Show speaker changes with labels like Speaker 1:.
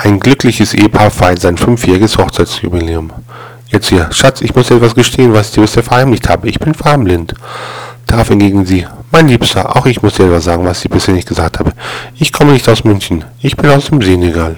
Speaker 1: Ein glückliches Ehepaar feiert sein fünfjähriges Hochzeitsjubiläum. Jetzt hier, Schatz, ich muss dir etwas gestehen, was ich dir bisher verheimlicht habe. Ich bin farbenblind. Darauf entgegen sie, mein Liebster, auch ich muss dir etwas sagen, was ich bisher nicht gesagt habe. Ich komme nicht aus München, ich bin aus dem Senegal.